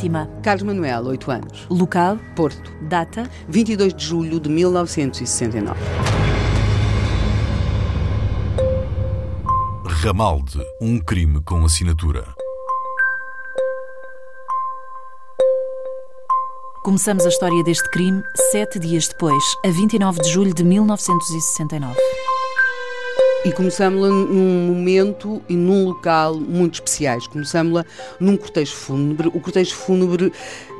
Vítima. Carlos Manuel, 8 anos. Local. Porto, Data. 22 de julho de 1969. Ramalde, um crime com assinatura. Começamos a história deste crime sete dias depois, a 29 de julho de 1969. E começámos-la num momento e num local muito especiais. Começámos-la num cortejo fúnebre, o cortejo fúnebre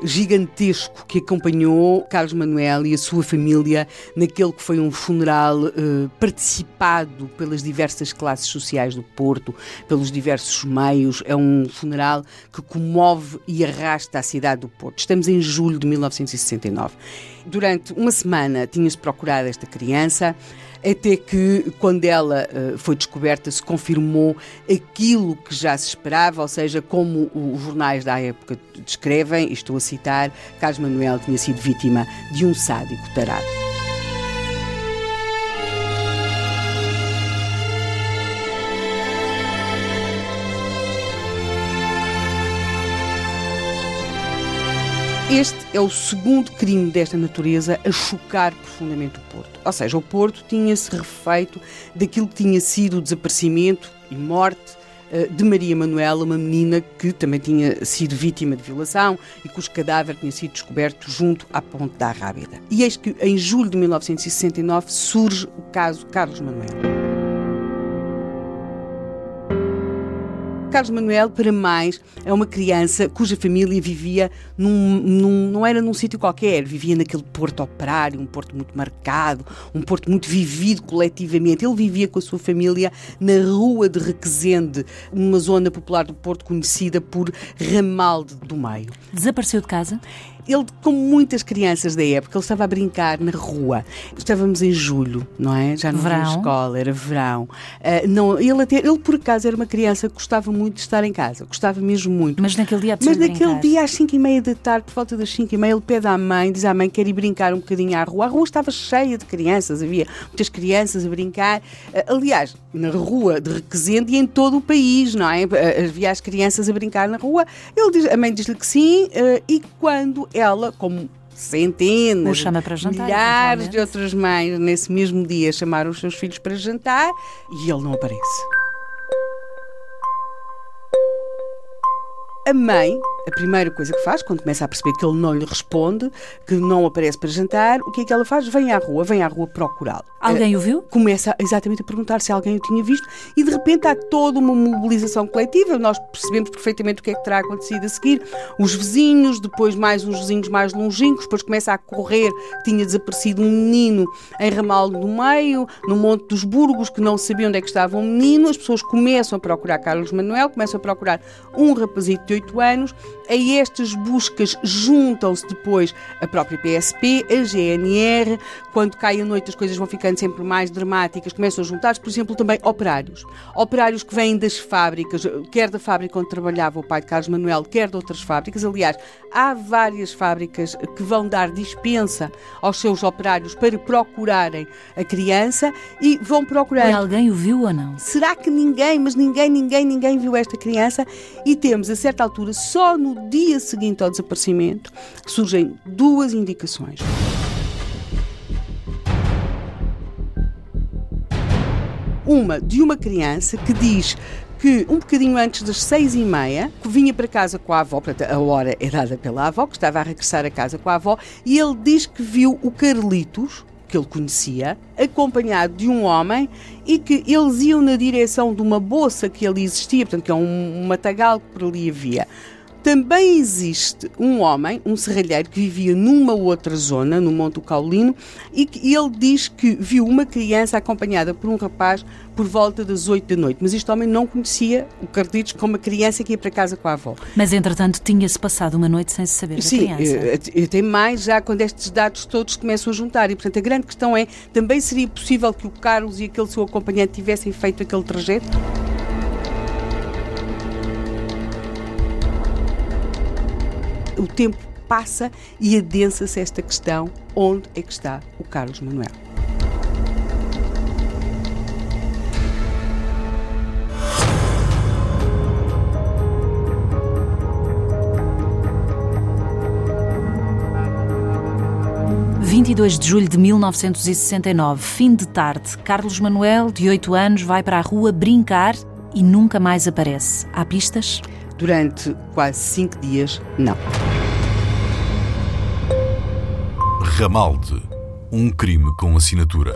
gigantesco que acompanhou Carlos Manuel e a sua família naquele que foi um funeral eh, participado pelas diversas classes sociais do Porto, pelos diversos meios. É um funeral que comove e arrasta a cidade do Porto. Estamos em julho de 1969. Durante uma semana tinha-se procurado esta criança até que, quando ela uh, foi descoberta, se confirmou aquilo que já se esperava, ou seja, como os jornais da época descrevem, estou a citar, Carlos Manuel tinha sido vítima de um sádico tarado. Este é o segundo crime desta natureza a chocar profundamente o Porto. Ou seja, o Porto tinha-se refeito daquilo que tinha sido o desaparecimento e morte eh, de Maria Manuela, uma menina que também tinha sido vítima de violação e cujo cadáver tinha sido descoberto junto à Ponte da Rábida. E eis que em julho de 1969 surge o caso Carlos Manuel. Carlos Manuel, para mais, é uma criança cuja família vivia num, num, não era num sítio qualquer, vivia naquele porto operário, um porto muito marcado, um porto muito vivido coletivamente. Ele vivia com a sua família na Rua de Requesende, uma zona popular do Porto conhecida por Ramalde do Meio. Desapareceu de casa? Ele, como muitas crianças da época, ele estava a brincar na rua. Estávamos em julho, não é? Já não Verão. havia escola, era verão. Uh, não, ele, até, ele, por acaso, era uma criança que gostava muito de estar em casa, gostava mesmo muito. Mas naquele dia Mas naquele brincar. dia, às 5 e meia da tarde, por volta das 5 e meia, ele pede à mãe, diz à mãe que quer ir brincar um bocadinho à rua. A rua estava cheia de crianças, havia muitas crianças a brincar. Uh, aliás, na rua de Requesende e em todo o país, não é? Uh, havia as crianças a brincar na rua. Ele diz, a mãe diz-lhe que sim, uh, e quando ela, como centenas, jantar, milhares de outras mães nesse mesmo dia chamaram os seus filhos para jantar e ele não aparece. A mãe, a primeira coisa que faz, quando começa a perceber que ele não lhe responde, que não aparece para jantar, o que é que ela faz? Vem à rua, vem à rua procurá-lo. Alguém o viu? Começa exatamente a perguntar se alguém o tinha visto e de repente há toda uma mobilização coletiva. Nós percebemos perfeitamente o que é que terá acontecido a seguir. Os vizinhos, depois mais uns vizinhos mais longínquos, depois começa a correr que tinha desaparecido um menino em Ramalho do Meio, no Monte dos Burgos, que não sabia onde é que estava o menino. As pessoas começam a procurar Carlos Manuel, começam a procurar um rapazito de 8 anos. A estas buscas juntam-se depois a própria PSP, a GNR. Quando cai a noite as coisas vão ficando sempre mais dramáticas, começam a juntar-se, por exemplo, também operários. Operários que vêm das fábricas, quer da fábrica onde trabalhava o pai de Carlos Manuel, quer de outras fábricas. Aliás, há várias fábricas que vão dar dispensa aos seus operários para procurarem a criança e vão procurar. E alguém o viu ou não? Será que ninguém, mas ninguém, ninguém, ninguém viu esta criança? E temos, a certa altura, só no dia seguinte ao desaparecimento, surgem duas indicações. Uma de uma criança que diz que um bocadinho antes das seis e meia, vinha para casa com a avó, a hora é dada pela avó, que estava a regressar a casa com a avó, e ele diz que viu o Carlitos, que ele conhecia, acompanhado de um homem e que eles iam na direção de uma bolsa que ali existia, portanto, que é um matagal que por ali havia. Também existe um homem, um serralheiro, que vivia numa outra zona, no Monte Caulino, e que ele diz que viu uma criança acompanhada por um rapaz por volta das 8 da noite. Mas este homem não conhecia o Carlitos como uma criança que ia para casa com a avó. Mas, entretanto, tinha-se passado uma noite sem se saber da Sim, criança. eh, tem mais já quando estes dados todos começam a juntar. E, portanto, a grande questão é: também seria possível que o Carlos e aquele seu acompanhante tivessem feito aquele trajeto? O tempo passa e adensa-se esta questão: onde é que está o Carlos Manuel? Hum. 22 de julho de 1969, fim de tarde, Carlos Manuel, de 8 anos, vai para a rua brincar e nunca mais aparece. Há pistas? Durante quase cinco dias, não. Ramalde. Um crime com assinatura.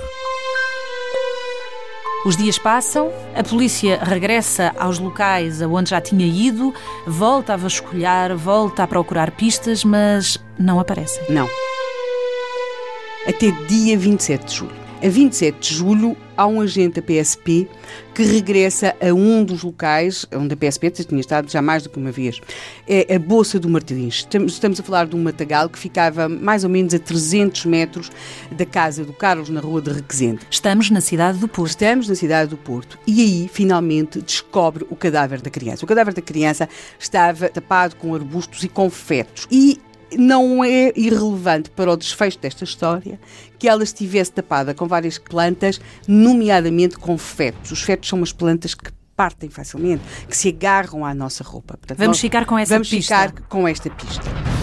Os dias passam, a polícia regressa aos locais aonde já tinha ido, volta a vasculhar, volta a procurar pistas, mas não aparecem. Não. Até dia 27 de julho. A 27 de julho, há um agente da PSP que regressa a um dos locais onde a PSP tinha estado já mais do que uma vez. É a Bolsa do Martins. Estamos, a falar de um matagal que ficava mais ou menos a 300 metros da casa do Carlos, na rua de Requesente. Estamos na cidade do Porto. Estamos na cidade do Porto e aí finalmente descobre o cadáver da criança. O cadáver da criança estava tapado com arbustos e com fetos. E não é irrelevante para o desfecho desta história que ela estivesse tapada com várias plantas, nomeadamente com fetos. Os fetos são umas plantas que partem facilmente, que se agarram à nossa roupa. Portanto, Vamos ficar com essa vamos pista. ficar com esta pista.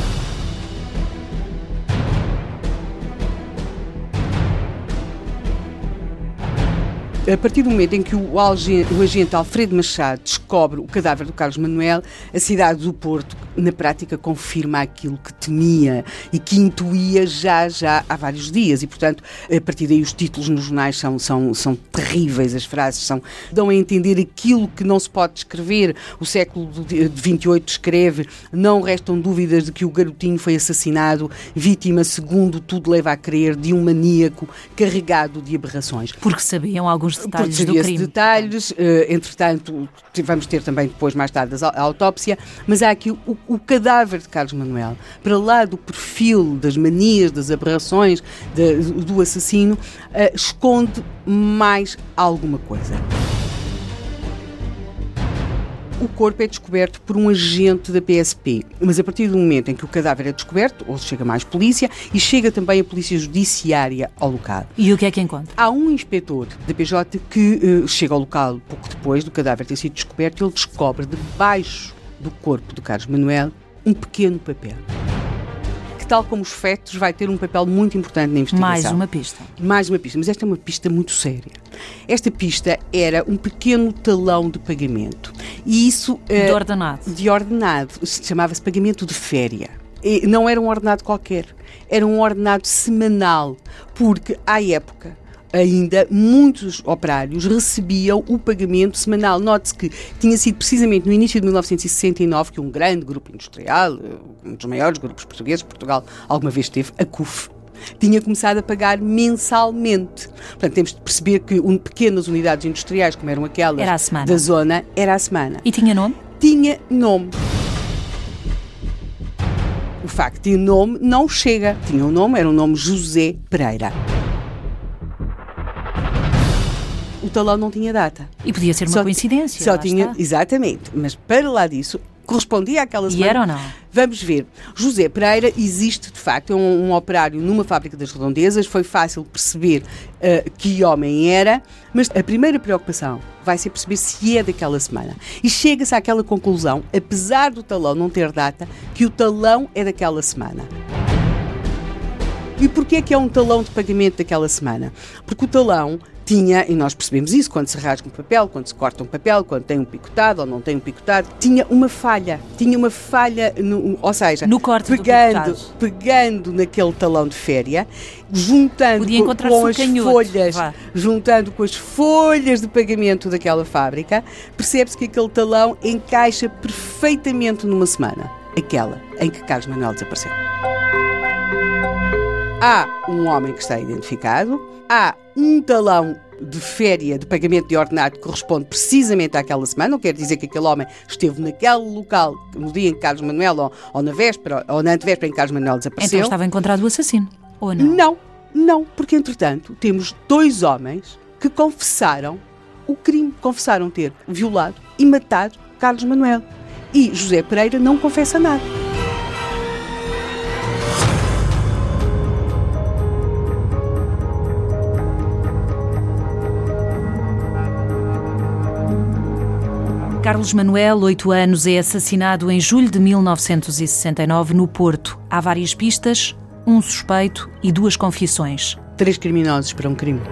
A partir do momento em que o, alge- o agente Alfredo Machado descobre o cadáver do Carlos Manuel, a cidade do Porto, na prática, confirma aquilo que temia e que intuía já, já há vários dias. E, portanto, a partir daí os títulos nos jornais são, são, são terríveis, as frases são, dão a entender aquilo que não se pode descrever. O século de 28 escreve, não restam dúvidas de que o garotinho foi assassinado, vítima, segundo tudo leva a crer, de um maníaco carregado de aberrações. Porque sabiam alguns detalhes do crime. detalhes, eh, entretanto, vamos ter também depois, mais tarde, a autópsia, mas há aqui o, o cadáver de Carlos Manuel, para lá do perfil das manias, das aberrações de- do assassino, eh, esconde mais alguma coisa. O corpo é descoberto por um agente da PSP, mas a partir do momento em que o cadáver é descoberto, ou chega mais polícia, e chega também a polícia judiciária ao local. E o que é que encontra? Há um inspetor da PJ que eh, chega ao local pouco depois do cadáver ter sido descoberto e ele descobre debaixo do corpo do Carlos Manuel um pequeno papel. Que, tal como os fetos, vai ter um papel muito importante na investigação. Mais uma pista. Mais uma pista, mas esta é uma pista muito séria. Esta pista era um pequeno talão de pagamento. E isso. eh, De ordenado. de ordenado. Chamava-se pagamento de féria. E não era um ordenado qualquer, era um ordenado semanal, porque à época ainda muitos operários recebiam o pagamento semanal. Note-se que tinha sido precisamente no início de 1969 que um grande grupo industrial, eh, um dos maiores grupos portugueses Portugal alguma vez teve, a CUF, tinha começado a pagar mensalmente. Portanto, temos de perceber que um, pequenas unidades industriais, como eram aquelas Era da zona, era a semana E tinha nome? tinha nome. O facto de nome não chega. Tinha um nome, era o nome José Pereira. Talão não tinha data. E podia ser uma Só- coincidência. Só tinha, está. exatamente. Mas para lá disso, correspondia àquela E semana. era ou não? Vamos ver. José Pereira existe de facto, é um, um operário numa fábrica das redondezas. Foi fácil perceber eh, que homem era, mas a primeira preocupação vai ser perceber se é daquela semana. E chega-se àquela conclusão, apesar do talão não ter data, que o talão é daquela semana. E porquê é que é um talão de pagamento daquela semana? Porque o talão tinha, e nós percebemos isso quando se rasga um papel, quando se corta um papel, quando tem um picotado ou não tem um picotado, tinha uma falha. Tinha uma falha, no, ou seja, no corte pegando, pegando naquele talão de féria, juntando com, com as folhas, vá. juntando com as folhas de pagamento daquela fábrica, percebe-se que aquele talão encaixa perfeitamente numa semana, aquela em que Carlos Manuel desapareceu. Há um homem que está identificado, há um talão de féria de pagamento de ordenado que corresponde precisamente àquela semana, não quer dizer que aquele homem esteve naquele local no dia em que Carlos Manuel, ou, ou na véspera, ou na antevéspera em que Carlos Manuel desapareceu. Então estava encontrado o assassino, ou não? Não, não, porque entretanto temos dois homens que confessaram o crime, confessaram ter violado e matado Carlos Manuel. E José Pereira não confessa nada. Carlos Manuel, 8 anos, é assassinado em julho de 1969 no Porto. Há várias pistas, um suspeito e duas confissões. Três criminosos para um crime.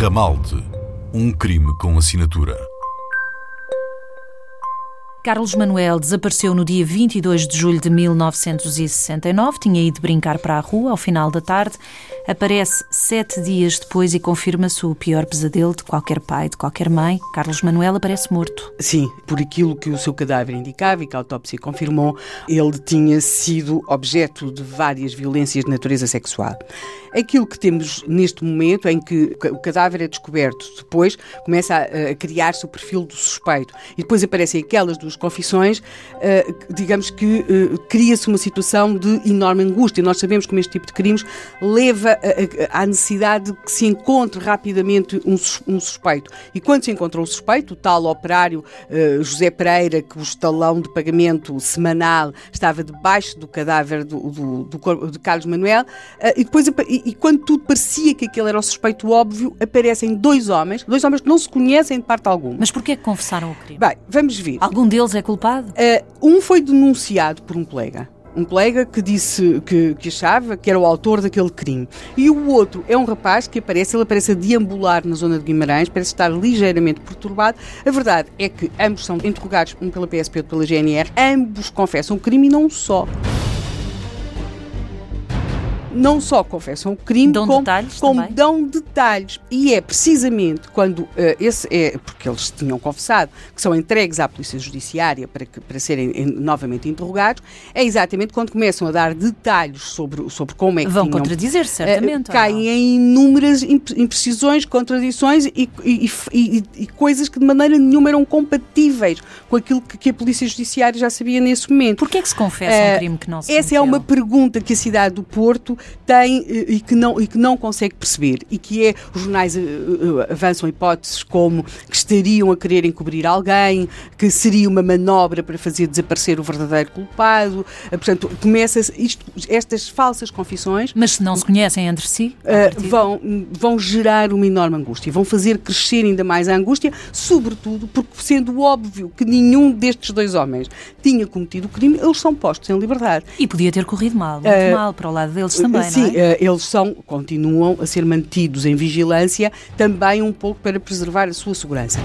Ramalde. Um crime com assinatura. Carlos Manuel desapareceu no dia 22 de julho de 1969. Tinha ido brincar para a rua ao final da tarde. Aparece sete dias depois e confirma-se o pior pesadelo de qualquer pai, de qualquer mãe. Carlos Manuel aparece morto. Sim, por aquilo que o seu cadáver indicava e que a autópsia confirmou, ele tinha sido objeto de várias violências de natureza sexual. Aquilo que temos neste momento em que o cadáver é descoberto, depois começa a, a criar-se o perfil do suspeito e depois aparecem aquelas duas confissões, uh, digamos que uh, cria-se uma situação de enorme angústia. Nós sabemos como este tipo de crimes leva à necessidade de que se encontre rapidamente um, um, suspeito. E quando se encontra um suspeito, o tal operário uh, José Pereira, que o estalão de pagamento semanal estava debaixo do cadáver do, do, do, do Carlos Manuel, e depois e, e, quando tudo parecia que aquele era o suspeito óbvio, aparecem dois homens, dois homens que não se conhecem de parte alguma. Mas porquê que confessaram o crime? Bem, vamos ver. Algum deles é culpado? Uh, um foi denunciado por um colega um colega que disse que, que, achava que era o autor daquele crime. E o outro é um rapaz que aparece, ele aparece a deambular na zona de Guimarães, parece estar ligeiramente perturbado. A verdade é que ambos são interrogados, um pela PSP e outro pela GNR, ambos confessam o crime e não só não só confessam o crime, dão como, detalhes como dão detalhes. E é precisamente quando uh, esse é, porque eles tinham confessado que são entregues à Polícia Judiciária para, que, para serem em, novamente interrogados, é exatamente quando começam a dar detalhes sobre, sobre como é que Vão tinham, contradizer, certamente. Uh, caem em inúmeras imprecisões, contradições e, e, e, e, coisas que de maneira nenhuma eram compatíveis com aquilo que, que a Polícia Judiciária já sabia nesse momento. Porquê é que se confessa uh, um crime que não se Essa cometeu? é uma pergunta que a cidade do Porto tem eh, e que não, e que não consegue perceber e que é, os jornais uh, avançam hipóteses como que estariam a querer encobrir alguém, que seria uma manobra para fazer desaparecer o verdadeiro culpado, uh, portanto, começa estas falsas confissões... Mas se não se conhecem entre si? Uh, vão, vão gerar uma enorme angústia, vão fazer crescer ainda mais a angústia, sobretudo porque sendo óbvio que nenhum destes dois homens tinha cometido o crime, eles são postos em liberdade. E podia ter corrido mal, muito mal, para o lado deles também, Sim, Sim, é? Eh, eles são, continuam a ser mantidos em vigilância, também um pouco para preservar a sua segurança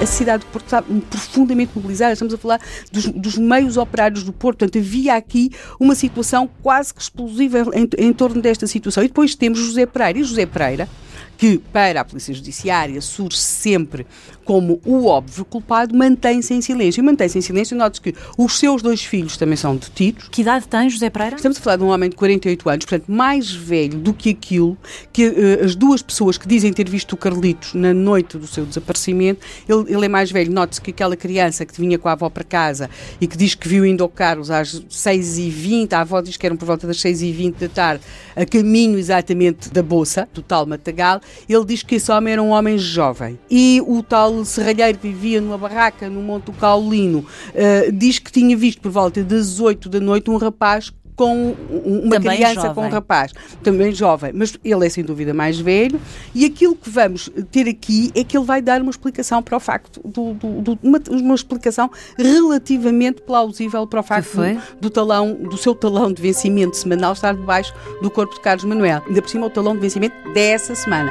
a cidade de Porto está profundamente mobilizada, estamos a falar dos, dos, meios operários do Porto, portanto havia aqui uma situação quase que explosiva em, em torno desta situação. E depois temos José Pereira, e José Pereira que para a Polícia Judiciária surge sempre como o óbvio culpado, mantém-se em silêncio. E mantém-se em silêncio, note que os seus dois filhos também são detidos. Que idade tem José Pereira? Estamos a falar de um homem de 48 anos, portanto, mais velho do que aquilo que uh, as duas pessoas que dizem ter visto o Carlitos na noite do seu desaparecimento, ele, ele é mais velho. Note-se que aquela criança que vinha com a avó para casa e que diz que viu indo ao Carlos às 6h20, a avó diz que eram por volta das 6h20 da tarde, a caminho exatamente da Bolsa, do tal Matagal, ele diz que esse homem era um homem jovem. E o tal serralheiro que vivia numa barraca no Monte Caulino uh, diz que tinha visto por volta das 8 da noite um rapaz com uma Também criança, jovem. com um rapaz, também jovem, mas ele é sem dúvida mais velho, e aquilo que vamos ter aqui é que ele vai dar uma explicação para o facto, do, do- do- uma, uma explicação relativamente plausível para o facto do, do talão, do seu talão de vencimento semanal estar debaixo do corpo de Carlos Manuel. Ainda por cima o talão de vencimento dessa semana.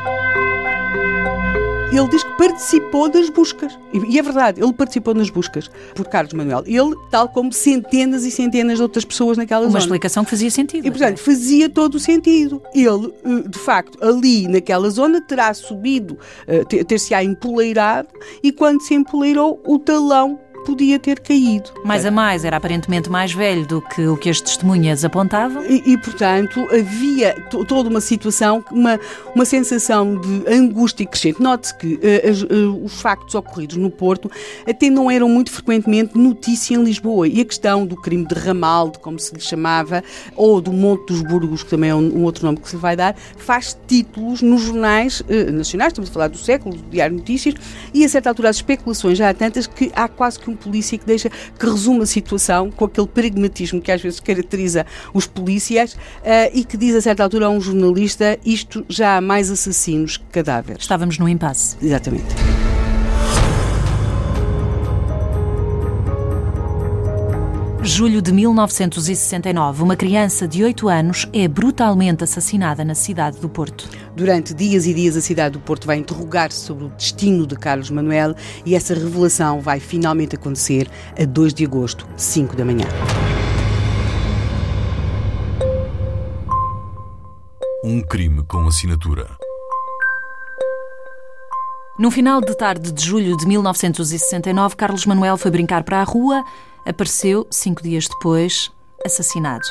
Ele diz que participou das buscas. E é verdade, ele participou nas buscas por Carlos Manuel. Ele, tal como centenas e centenas de outras pessoas naquela Uma zona. explicação que fazia sentido. E, portanto, fazia todo o sentido. Ele, eh, de facto, ali naquela zona terá subido, eh, ter- ter-se-á empoleirado e quando se empoleirou, o talão podia ter caído. mais a mais, era aparentemente mais velho do que o que as testemunhas apontavam. E, e, portanto, havia to- toda uma situação, uma, uma sensação de angústia crescente. Note-se que as- eh, os factos ocorridos no Porto até não eram muito frequentemente notícia em Lisboa. E a questão do crime de Ramalde, como se lhe chamava, ou do Monte dos Burgos, que também é um, um outro nome que se lhe vai dar, faz títulos nos jornais eh, nacionais, estamos a falar do século, do Diário de Notícias, e a certa altura as especulações já há tantas que há quase que um polícia que deixa, que resume a situação com aquele pragmatismo que às vezes caracteriza os polícias eh, e que diz a certa altura a um jornalista isto já há mais assassinos que cadáveres. Estávamos no impasse. Exatamente. Julho de 1969, uma criança de 8 anos é brutalmente assassinada na cidade do Porto. Durante dias e dias, a cidade do Porto vai interrogar-se sobre o destino de Carlos Manuel e essa revelação vai finalmente acontecer a 2 de agosto, 5 da manhã. Um crime com assinatura. No final de tarde de julho de 1969, Carlos Manuel foi brincar para a rua, apareceu, cinco dias depois, assassinado.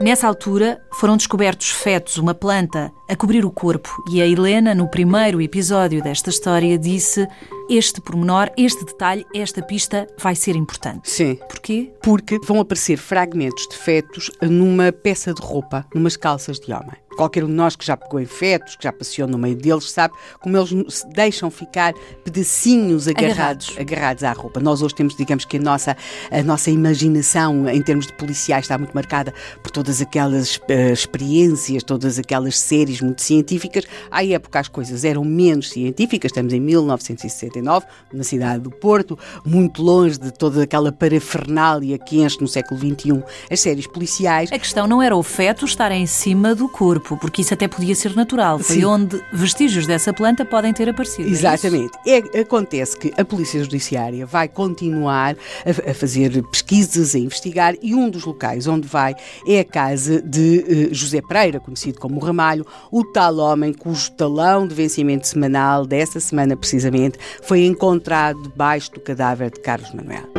Nessa altura, foram descobertos fetos, uma planta, a cobrir o corpo, e a Helena, no primeiro episódio desta história, disse: Este pormenor, este detalhe, esta pista vai ser importante. Sim. Porquê? Porque vão aparecer fragmentos de fetos numa peça de roupa, numas calças de homem. Qualquer um de nós que já pegou em fetos, que já passeou no meio deles, sabe como eles se deixam ficar pedacinhos agarrados, Agarrados. agarrados à roupa. Nós hoje temos, digamos que a nossa, a nossa imaginação em termos de policiais está muito marcada por todas aquelas eh, experiências, todas aquelas séries muito científicas. À época as coisas eram menos científicas, estamos em 1969, na cidade do Porto, muito longe de toda aquela parafernália que enche no século XXI as séries policiais. A questão não era o feto estar em cima do corpo, porque isso até podia ser natural. Foi Sim. onde vestígios dessa planta podem ter aparecido. é? Exatamente. É, acontece que a Polícia Judiciária vai continuar a, a fazer pesquisas, a investigar, e um dos locais onde vai é a casa de eh, José Pereira, conhecido como Ramalho, o tal homem cujo talão de vencimento semanal dessa semana precisamente foi encontrado debaixo do cadáver de Carlos Manuel.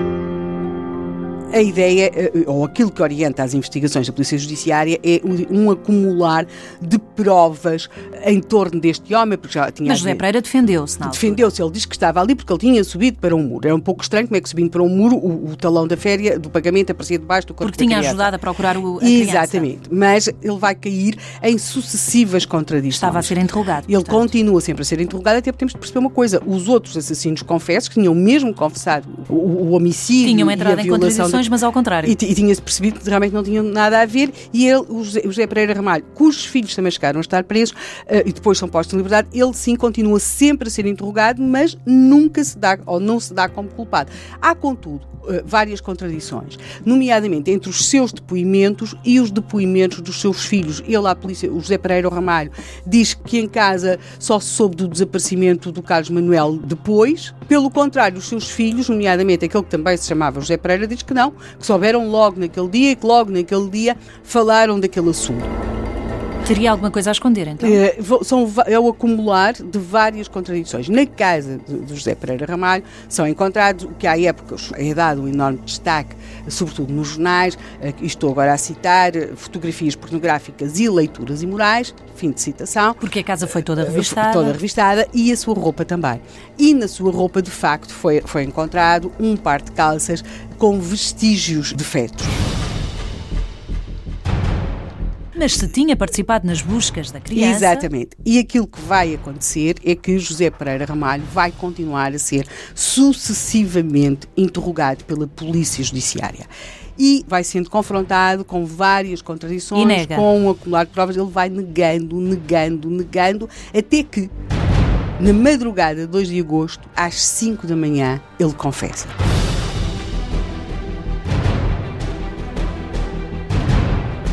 A ideia, eh, ou aquilo que orienta as investigações da Polícia Judiciária, é um um acumular de provas em torno deste homem, porque já tinha Mas José Pereira defendeu-se, não? Defendeu-se, ele disse que estava ali porque ele tinha subido para um muro. Era um pouco estranho como é que subindo para um muro o, o talão da féria, do pagamento, aparecia debaixo do corpo Porque da tinha criança. ajudado a procurar o, a criança. Exatamente, mas ele vai cair em sucessivas contradições. Estava a ser interrogado. Ele portanto. continua sempre a ser interrogado, até porque temos de perceber uma coisa: os outros assassinos confessos, que tinham mesmo confessado o, o homicídio Tinham e entrado a em violação contradições, mas ao contrário. e, e tinha-se percebido que realmente não tinham nada a ver, e ele, o José, o José Pereira Ramalho, cujos filhos também chegaram a estar presos eh, e depois são postos em liberdade, ele sim continua sempre a ser interrogado, mas nunca se dá, ou não se dá como culpado. Há, contudo, várias contradições, nomeadamente entre os seus depoimentos e os depoimentos dos seus filhos. Ele, à polícia, o José Pereira Ramalho, diz que em casa só se soube do desaparecimento do Carlos Manuel depois. Pelo contrário, os seus filhos, nomeadamente aquele que também se chamava José Pereira, diz que não, que souberam logo naquele dia e que logo naquele dia falaram daquele assunto. Teria alguma coisa a esconder, então? É, são, é o acumular de várias contradições. Na casa de José Pereira Ramalho são encontrados o que à época é dado um enorme destaque, sobretudo nos jornais, eh, estou agora a citar, eh, fotografias pornográficas e leituras imorais, fim de citação. Porque a casa foi toda revistada. Toda revistada e a sua roupa também. E na sua roupa, de facto, foi, foi encontrado um par de calças com vestígios de fetos. Mas se tinha participado nas buscas da criança. Exatamente. E aquilo que vai acontecer é que José Pereira Ramalho vai continuar a ser sucessivamente interrogado pela Polícia Judiciária e vai sendo confrontado com várias contradições, com um acumular de provas, ele vai negando, negando, negando, até que na madrugada de 2 de agosto, às 5 da manhã, ele confessa.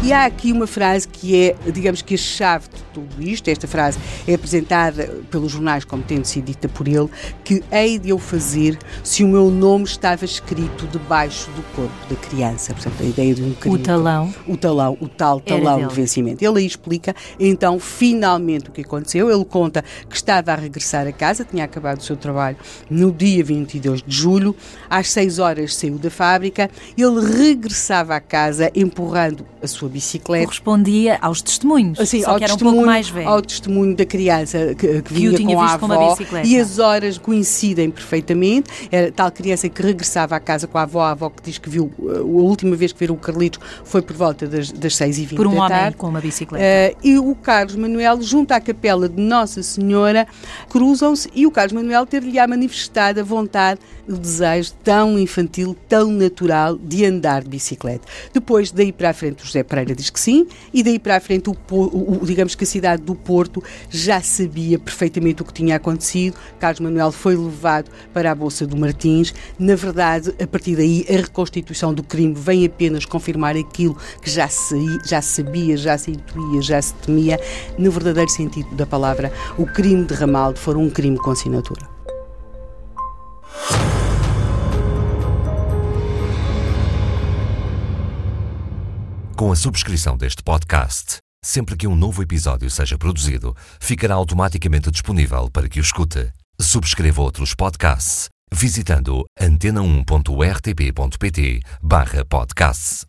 E há aqui uma frase que é, digamos que a chave de tudo isto. Esta frase é apresentada pelos jornais como tendo sido dita por ele, que hei de eu fazer se o meu nome estava escrito debaixo do corpo da criança. Portanto, a ideia de um crime. O talão. O talão, o tal talão de vencimento. Ele aí explica, então, finalmente o que aconteceu. Ele conta que estava a regressar a casa, tinha acabado o seu trabalho no dia 22 de julho, às 6 horas saiu da fábrica, ele regressava à casa empurrando a sua bicicleta. Correspondia aos testemunhos, assim, só que era um pouco mais velho. Ao testemunho da criança que, que, que vinha com a avó com uma bicicleta. e as horas coincidem perfeitamente. Era tal criança que regressava à casa com a avó, a avó que diz que viu, uh, a última vez que viu o Carlitos foi por volta das, das 6h20 Por um da homem tarde. com uma bicicleta. Uh, e o Carlos Manuel, junto à capela de Nossa Senhora, cruzam-se e o Carlos Manuel ter-lhe-á manifestado a vontade, o desejo tão infantil, tão natural de andar de bicicleta. Depois, daí para a frente, o José Pereira diz que sim, e daí para a frente, o, o, digamos que a cidade do Porto já sabia perfeitamente o que tinha acontecido. Carlos Manuel foi levado para a Bolsa do Martins. Na verdade, a partir daí, a reconstituição do crime vem apenas confirmar aquilo que já se, já sabia, já se intuía, já se temia. No verdadeiro sentido da palavra, o crime de Ramaldo foi um crime com assinatura. Com a subscrição deste podcast, sempre que um novo episódio seja produzido, ficará automaticamente disponível para que o escute. Subscreva outros podcasts visitando antena1.rtp.pt/podcasts.